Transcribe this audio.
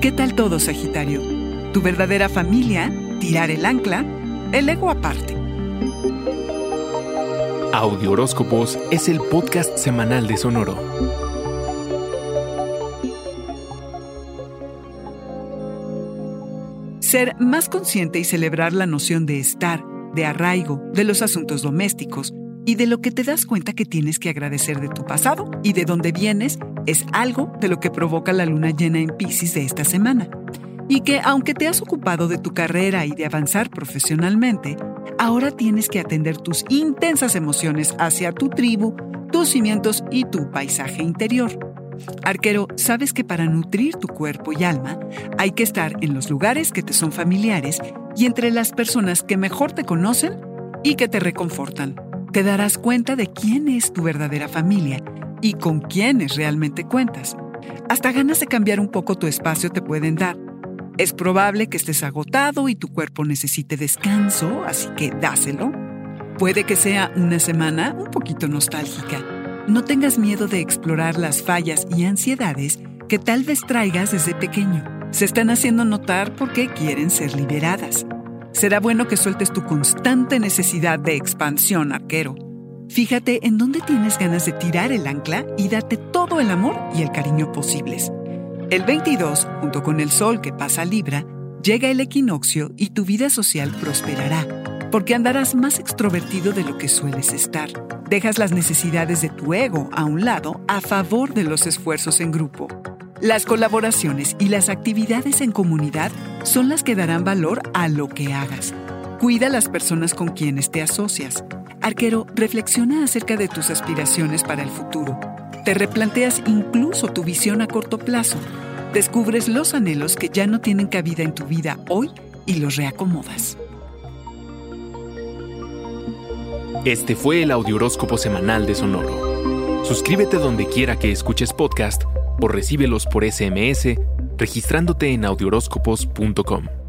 ¿Qué tal todo, Sagitario? ¿Tu verdadera familia? ¿Tirar el ancla? El ego aparte. Audio Horóscopos es el podcast semanal de Sonoro. Ser más consciente y celebrar la noción de estar, de arraigo, de los asuntos domésticos y de lo que te das cuenta que tienes que agradecer de tu pasado y de dónde vienes es algo de lo que provoca la luna llena en Pisces de esta semana. Y que aunque te has ocupado de tu carrera y de avanzar profesionalmente, ahora tienes que atender tus intensas emociones hacia tu tribu, tus cimientos y tu paisaje interior. Arquero, sabes que para nutrir tu cuerpo y alma hay que estar en los lugares que te son familiares y entre las personas que mejor te conocen y que te reconfortan. Te darás cuenta de quién es tu verdadera familia y con quiénes realmente cuentas. Hasta ganas de cambiar un poco tu espacio te pueden dar. Es probable que estés agotado y tu cuerpo necesite descanso, así que dáselo. Puede que sea una semana un poquito nostálgica. No tengas miedo de explorar las fallas y ansiedades que tal vez traigas desde pequeño. Se están haciendo notar porque quieren ser liberadas. Será bueno que sueltes tu constante necesidad de expansión, arquero. Fíjate en dónde tienes ganas de tirar el ancla y date todo el amor y el cariño posibles. El 22, junto con el sol que pasa Libra, llega el equinoccio y tu vida social prosperará, porque andarás más extrovertido de lo que sueles estar. Dejas las necesidades de tu ego a un lado a favor de los esfuerzos en grupo. Las colaboraciones y las actividades en comunidad son las que darán valor a lo que hagas. Cuida las personas con quienes te asocias. Arquero, reflexiona acerca de tus aspiraciones para el futuro. Te replanteas incluso tu visión a corto plazo. Descubres los anhelos que ya no tienen cabida en tu vida hoy y los reacomodas. Este fue el Audioróscopo Semanal de Sonoro. Suscríbete donde quiera que escuches podcast o recíbelos por SMS registrándote en audioróscopos.com.